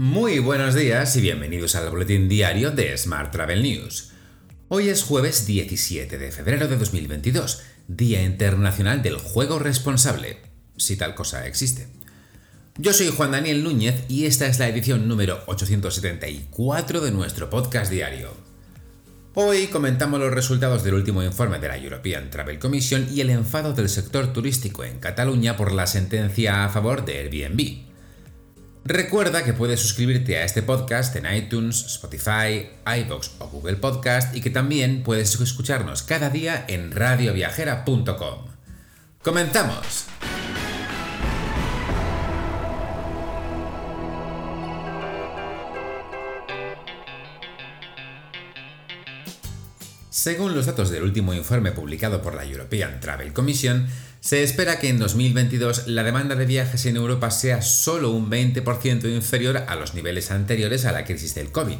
Muy buenos días y bienvenidos al boletín diario de Smart Travel News. Hoy es jueves 17 de febrero de 2022, Día Internacional del Juego Responsable, si tal cosa existe. Yo soy Juan Daniel Núñez y esta es la edición número 874 de nuestro podcast diario. Hoy comentamos los resultados del último informe de la European Travel Commission y el enfado del sector turístico en Cataluña por la sentencia a favor de Airbnb. Recuerda que puedes suscribirte a este podcast en iTunes, Spotify, iVoox o Google Podcast y que también puedes escucharnos cada día en radioviajera.com. ¡Comenzamos! Según los datos del último informe publicado por la European Travel Commission, se espera que en 2022 la demanda de viajes en Europa sea solo un 20% inferior a los niveles anteriores a la crisis del COVID.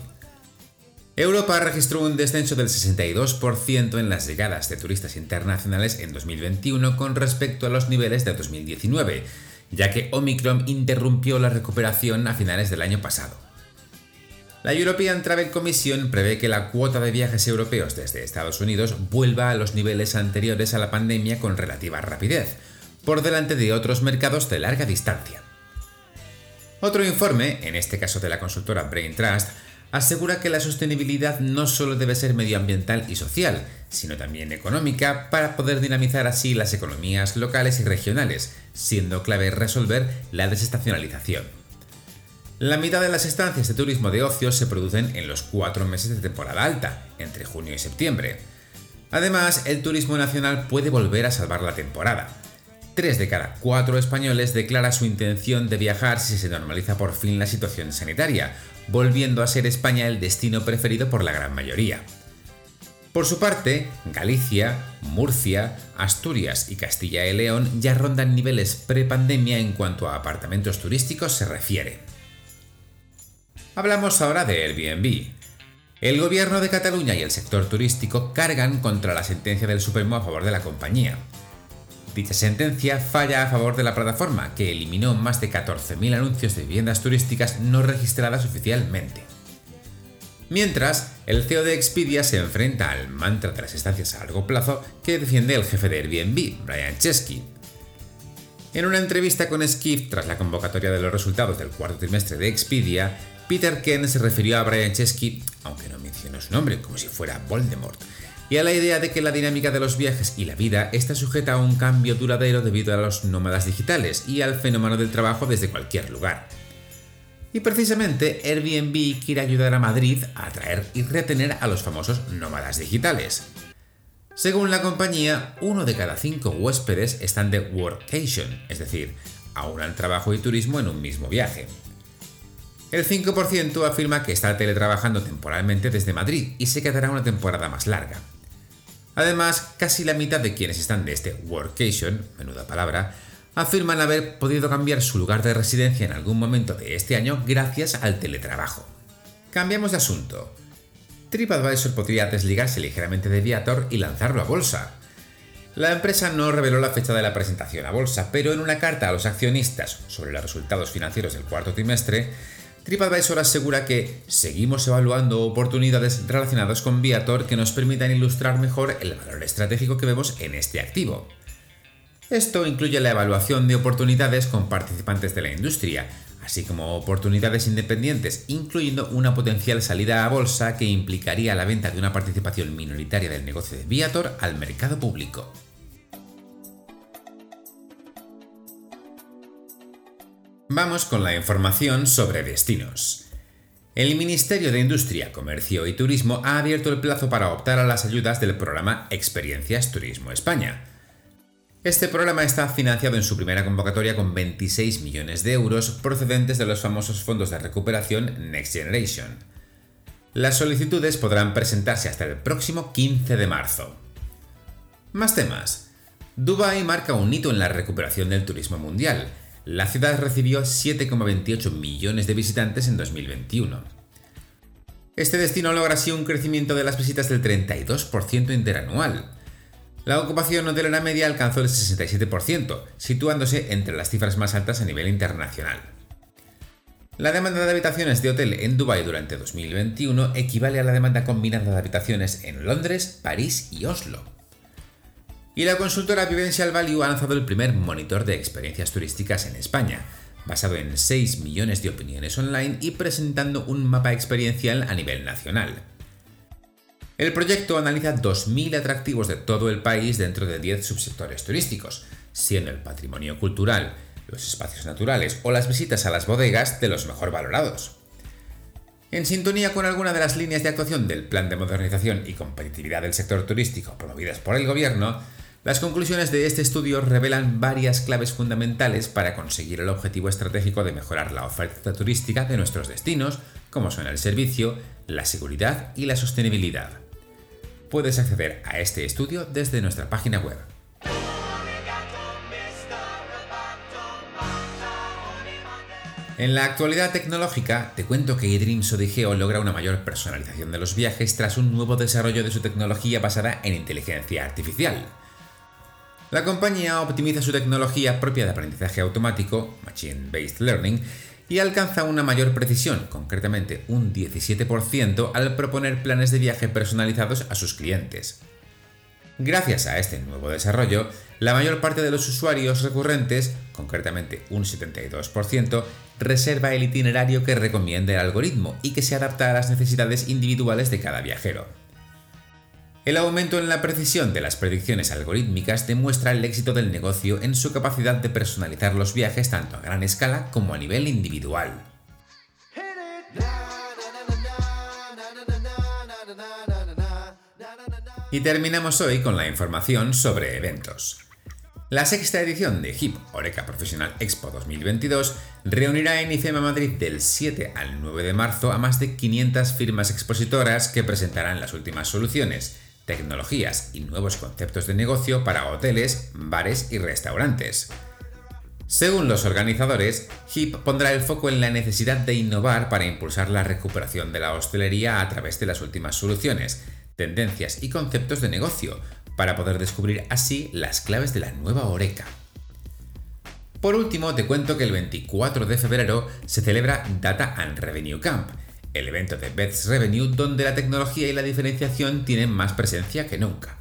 Europa registró un descenso del 62% en las llegadas de turistas internacionales en 2021 con respecto a los niveles de 2019, ya que Omicron interrumpió la recuperación a finales del año pasado. La European Travel Commission prevé que la cuota de viajes europeos desde Estados Unidos vuelva a los niveles anteriores a la pandemia con relativa rapidez, por delante de otros mercados de larga distancia. Otro informe, en este caso de la consultora Brain Trust, asegura que la sostenibilidad no solo debe ser medioambiental y social, sino también económica para poder dinamizar así las economías locales y regionales, siendo clave resolver la desestacionalización. La mitad de las estancias de turismo de ocio se producen en los cuatro meses de temporada alta, entre junio y septiembre. Además, el turismo nacional puede volver a salvar la temporada. Tres de cada cuatro españoles declara su intención de viajar si se normaliza por fin la situación sanitaria, volviendo a ser España el destino preferido por la gran mayoría. Por su parte, Galicia, Murcia, Asturias y Castilla y León ya rondan niveles prepandemia en cuanto a apartamentos turísticos se refiere. Hablamos ahora de Airbnb. El gobierno de Cataluña y el sector turístico cargan contra la sentencia del Supremo a favor de la compañía. Dicha sentencia falla a favor de la plataforma, que eliminó más de 14.000 anuncios de viviendas turísticas no registradas oficialmente. Mientras, el CEO de Expedia se enfrenta al mantra de las estancias a largo plazo que defiende el jefe de Airbnb, Brian Chesky. En una entrevista con Skift tras la convocatoria de los resultados del cuarto trimestre de Expedia, Peter Ken se refirió a Brian Chesky, aunque no mencionó su nombre, como si fuera Voldemort, y a la idea de que la dinámica de los viajes y la vida está sujeta a un cambio duradero debido a los nómadas digitales y al fenómeno del trabajo desde cualquier lugar. Y precisamente Airbnb quiere ayudar a Madrid a atraer y retener a los famosos nómadas digitales. Según la compañía, uno de cada cinco huéspedes están de workation, es decir, aunan trabajo y turismo en un mismo viaje. El 5% afirma que está teletrabajando temporalmente desde Madrid y se quedará una temporada más larga. Además, casi la mitad de quienes están de este workation, menuda palabra, afirman haber podido cambiar su lugar de residencia en algún momento de este año gracias al teletrabajo. Cambiamos de asunto. TripAdvisor podría desligarse ligeramente de Viator y lanzarlo a bolsa. La empresa no reveló la fecha de la presentación a bolsa, pero en una carta a los accionistas sobre los resultados financieros del cuarto trimestre, TripAdvisor asegura que seguimos evaluando oportunidades relacionadas con Viator que nos permitan ilustrar mejor el valor estratégico que vemos en este activo. Esto incluye la evaluación de oportunidades con participantes de la industria, así como oportunidades independientes, incluyendo una potencial salida a bolsa que implicaría la venta de una participación minoritaria del negocio de Viator al mercado público. Vamos con la información sobre destinos. El Ministerio de Industria, Comercio y Turismo ha abierto el plazo para optar a las ayudas del programa Experiencias Turismo España. Este programa está financiado en su primera convocatoria con 26 millones de euros procedentes de los famosos fondos de recuperación Next Generation. Las solicitudes podrán presentarse hasta el próximo 15 de marzo. Más temas. Dubai marca un hito en la recuperación del turismo mundial la ciudad recibió 7,28 millones de visitantes en 2021. Este destino logra así un crecimiento de las visitas del 32% interanual. La ocupación hotelera media alcanzó el 67%, situándose entre las cifras más altas a nivel internacional. La demanda de habitaciones de hotel en Dubái durante 2021 equivale a la demanda combinada de habitaciones en Londres, París y Oslo. Y la consultora Vivential Value ha lanzado el primer monitor de experiencias turísticas en España, basado en 6 millones de opiniones online y presentando un mapa experiencial a nivel nacional. El proyecto analiza 2.000 atractivos de todo el país dentro de 10 subsectores turísticos, siendo el patrimonio cultural, los espacios naturales o las visitas a las bodegas de los mejor valorados. En sintonía con alguna de las líneas de actuación del Plan de Modernización y Competitividad del Sector Turístico promovidas por el Gobierno, las conclusiones de este estudio revelan varias claves fundamentales para conseguir el objetivo estratégico de mejorar la oferta turística de nuestros destinos, como son el servicio, la seguridad y la sostenibilidad. Puedes acceder a este estudio desde nuestra página web. En la actualidad tecnológica, te cuento que eDreams Odigeo logra una mayor personalización de los viajes tras un nuevo desarrollo de su tecnología basada en inteligencia artificial. La compañía optimiza su tecnología propia de aprendizaje automático, Machine Based Learning, y alcanza una mayor precisión, concretamente un 17%, al proponer planes de viaje personalizados a sus clientes. Gracias a este nuevo desarrollo, la mayor parte de los usuarios recurrentes, concretamente un 72%, reserva el itinerario que recomienda el algoritmo y que se adapta a las necesidades individuales de cada viajero. El aumento en la precisión de las predicciones algorítmicas demuestra el éxito del negocio en su capacidad de personalizar los viajes tanto a gran escala como a nivel individual. Y terminamos hoy con la información sobre eventos. La sexta edición de HIP Oreca Profesional Expo 2022 reunirá en IFEMA Madrid del 7 al 9 de marzo a más de 500 firmas expositoras que presentarán las últimas soluciones, tecnologías y nuevos conceptos de negocio para hoteles, bares y restaurantes. Según los organizadores, HIP pondrá el foco en la necesidad de innovar para impulsar la recuperación de la hostelería a través de las últimas soluciones, tendencias y conceptos de negocio, para poder descubrir así las claves de la nueva Oreca. Por último, te cuento que el 24 de febrero se celebra Data and Revenue Camp, el evento de Bets Revenue donde la tecnología y la diferenciación tienen más presencia que nunca.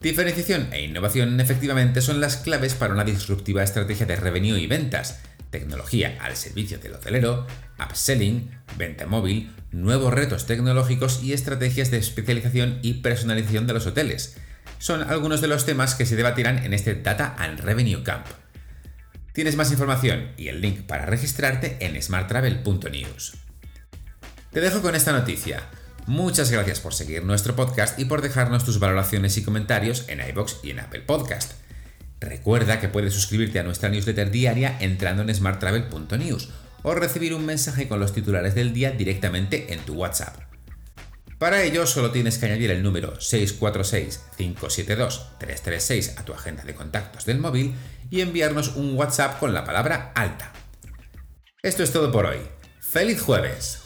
Diferenciación e innovación efectivamente son las claves para una disruptiva estrategia de revenue y ventas, tecnología al servicio del hotelero, upselling, venta móvil, nuevos retos tecnológicos y estrategias de especialización y personalización de los hoteles. Son algunos de los temas que se debatirán en este Data and Revenue Camp. Tienes más información y el link para registrarte en smarttravel.news. Te dejo con esta noticia. Muchas gracias por seguir nuestro podcast y por dejarnos tus valoraciones y comentarios en iBox y en Apple Podcast. Recuerda que puedes suscribirte a nuestra newsletter diaria entrando en smarttravel.news o recibir un mensaje con los titulares del día directamente en tu WhatsApp. Para ello solo tienes que añadir el número 646-572-336 a tu agenda de contactos del móvil y enviarnos un WhatsApp con la palabra alta. Esto es todo por hoy. ¡Feliz jueves!